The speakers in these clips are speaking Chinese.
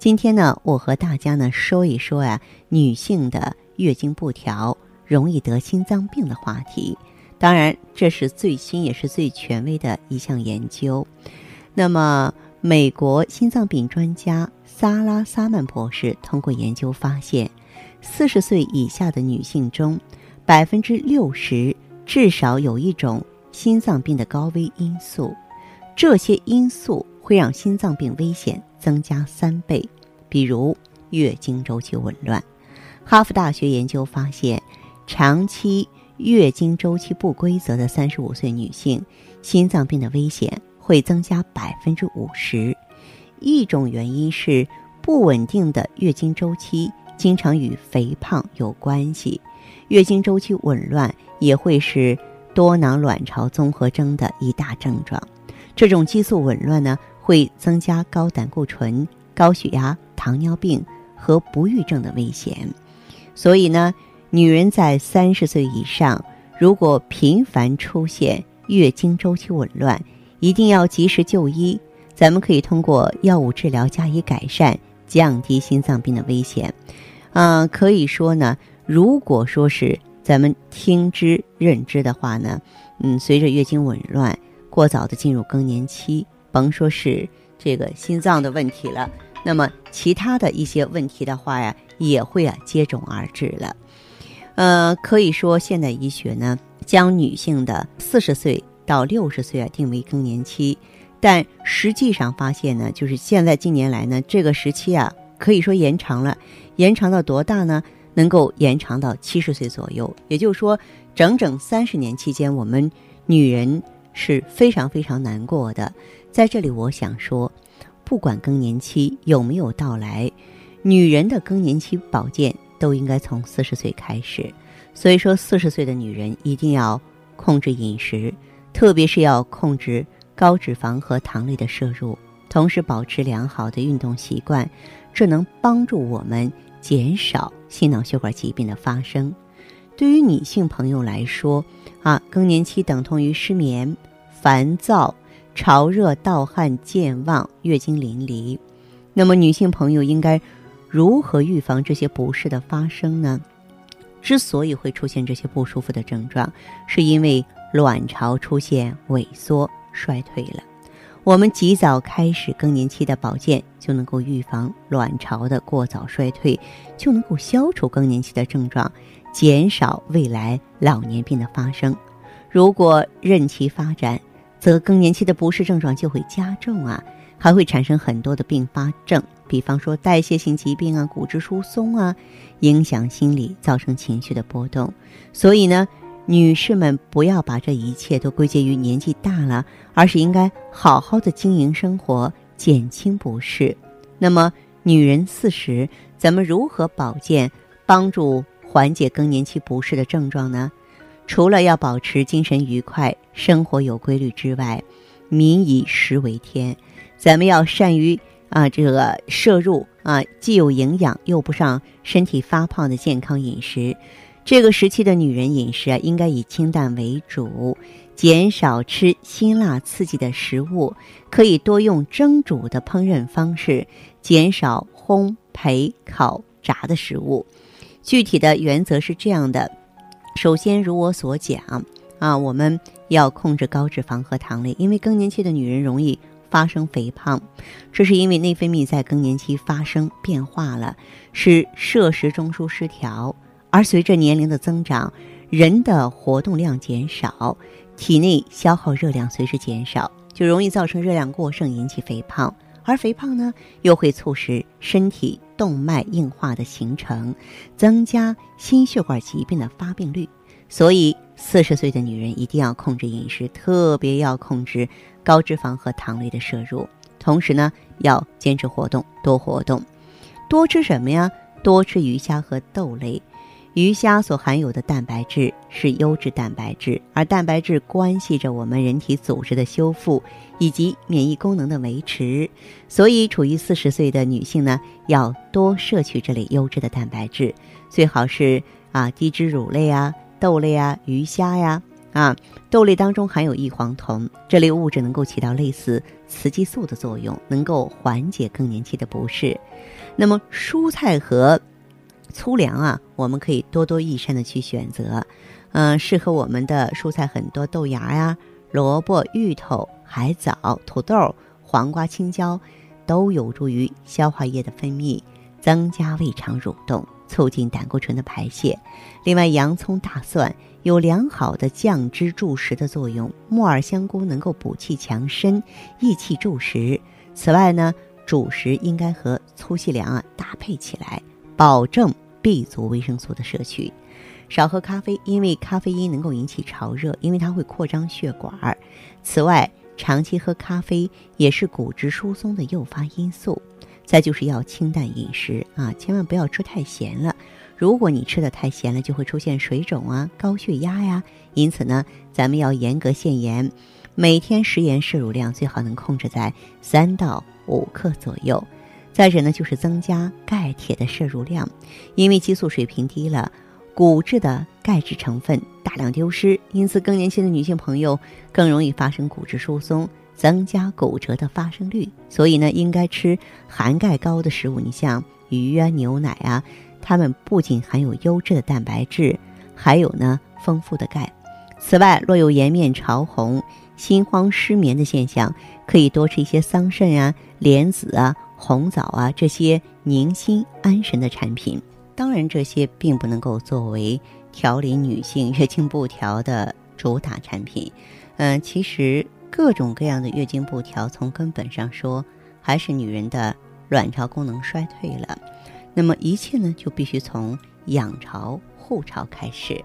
今天呢，我和大家呢说一说呀，女性的月经不调容易得心脏病的话题。当然，这是最新也是最权威的一项研究。那么，美国心脏病专家萨拉·萨曼博士通过研究发现，四十岁以下的女性中，百分之六十至少有一种心脏病的高危因素，这些因素会让心脏病危险。增加三倍，比如月经周期紊乱。哈佛大学研究发现，长期月经周期不规则的三十五岁女性，心脏病的危险会增加百分之五十。一种原因是不稳定的月经周期经常与肥胖有关系，月经周期紊乱也会是多囊卵巢综合征的一大症状。这种激素紊乱呢？会增加高胆固醇、高血压、糖尿病和不育症的危险。所以呢，女人在三十岁以上，如果频繁出现月经周期紊乱，一定要及时就医。咱们可以通过药物治疗加以改善，降低心脏病的危险。嗯，可以说呢，如果说是咱们听之任之的话呢，嗯，随着月经紊乱，过早的进入更年期。甭说是这个心脏的问题了，那么其他的一些问题的话呀，也会啊接踵而至了。呃，可以说现代医学呢，将女性的四十岁到六十岁啊定为更年期，但实际上发现呢，就是现在近年来呢，这个时期啊，可以说延长了，延长到多大呢？能够延长到七十岁左右，也就是说，整整三十年期间，我们女人。是非常非常难过的，在这里我想说，不管更年期有没有到来，女人的更年期保健都应该从四十岁开始。所以说，四十岁的女人一定要控制饮食，特别是要控制高脂肪和糖类的摄入，同时保持良好的运动习惯，这能帮助我们减少心脑血管疾病的发生。对于女性朋友来说，啊，更年期等同于失眠、烦躁、潮热、盗汗、健忘、月经淋漓。那么，女性朋友应该如何预防这些不适的发生呢？之所以会出现这些不舒服的症状，是因为卵巢出现萎缩衰退了。我们及早开始更年期的保健，就能够预防卵巢的过早衰退，就能够消除更年期的症状。减少未来老年病的发生。如果任其发展，则更年期的不适症状就会加重啊，还会产生很多的并发症，比方说代谢性疾病啊、骨质疏松啊，影响心理，造成情绪的波动。所以呢，女士们不要把这一切都归结于年纪大了，而是应该好好的经营生活，减轻不适。那么，女人四十，咱们如何保健，帮助？缓解更年期不适的症状呢？除了要保持精神愉快、生活有规律之外，民以食为天，咱们要善于啊这个摄入啊既有营养又不让身体发胖的健康饮食。这个时期的女人饮食啊，应该以清淡为主，减少吃辛辣刺激的食物，可以多用蒸煮的烹饪方式，减少烘焙烤炸的食物。具体的原则是这样的：首先，如我所讲啊，我们要控制高脂肪和糖类，因为更年期的女人容易发生肥胖，这是因为内分泌在更年期发生变化了，使摄食中枢失调。而随着年龄的增长，人的活动量减少，体内消耗热量随之减少，就容易造成热量过剩，引起肥胖。而肥胖呢，又会促使身体动脉硬化的形成，增加心血管疾病的发病率。所以，四十岁的女人一定要控制饮食，特别要控制高脂肪和糖类的摄入。同时呢，要坚持活动，多活动。多吃什么呀？多吃鱼虾和豆类。鱼虾所含有的蛋白质是优质蛋白质，而蛋白质关系着我们人体组织的修复以及免疫功能的维持。所以，处于四十岁的女性呢，要多摄取这类优质的蛋白质，最好是啊低脂乳类啊、豆类啊、鱼虾呀啊。豆类当中含有异黄酮，这类物质能够起到类似雌激素的作用，能够缓解更年期的不适。那么，蔬菜和粗粮啊，我们可以多多益善的去选择，嗯，适合我们的蔬菜很多，豆芽呀、萝卜、芋头、海藻、土豆、黄瓜、青椒，都有助于消化液的分泌，增加胃肠蠕动，促进胆固醇的排泄。另外，洋葱、大蒜有良好的降脂助食的作用，木耳、香菇能够补气强身、益气助食。此外呢，主食应该和粗细粮啊搭配起来。保证 B 族维生素的摄取，少喝咖啡，因为咖啡因能够引起潮热，因为它会扩张血管。此外，长期喝咖啡也是骨质疏松的诱发因素。再就是要清淡饮食啊，千万不要吃太咸了。如果你吃的太咸了，就会出现水肿啊、高血压呀。因此呢，咱们要严格限盐，每天食盐摄入量最好能控制在三到五克左右。再者呢，就是增加钙铁的摄入量，因为激素水平低了，骨质的钙质成分大量丢失，因此更年期的女性朋友更容易发生骨质疏松，增加骨折的发生率。所以呢，应该吃含钙高的食物，你像鱼啊、牛奶啊，它们不仅含有优质的蛋白质，还有呢丰富的钙。此外，若有颜面潮红、心慌失眠的现象，可以多吃一些桑葚啊、莲子啊。红枣啊，这些宁心安神的产品，当然这些并不能够作为调理女性月经不调的主打产品。嗯，其实各种各样的月经不调，从根本上说，还是女人的卵巢功能衰退了。那么一切呢，就必须从养巢护巢开始。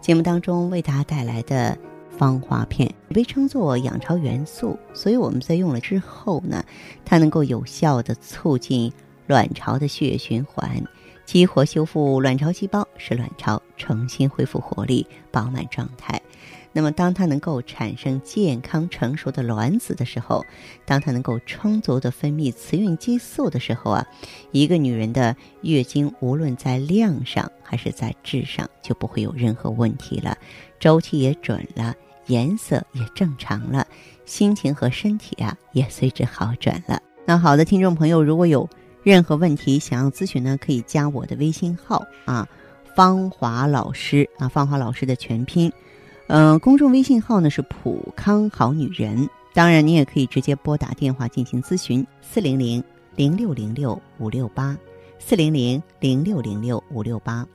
节目当中为大家带来的。芳华片被称作养巢元素，所以我们在用了之后呢，它能够有效的促进卵巢的血液循环，激活修复卵巢细胞，使卵巢重新恢复活力、饱满状态。那么，当它能够产生健康成熟的卵子的时候，当它能够充足的分泌雌孕激素的时候啊，一个女人的月经无论在量上还是在质上就不会有任何问题了，周期也准了。颜色也正常了，心情和身体啊也随之好转了。那好的，听众朋友，如果有任何问题想要咨询呢，可以加我的微信号啊，芳华老师啊，芳华老师的全拼，嗯，公众微信号呢是普康好女人。当然，你也可以直接拨打电话进行咨询，四零零零六零六五六八，四零零零六零六五六八。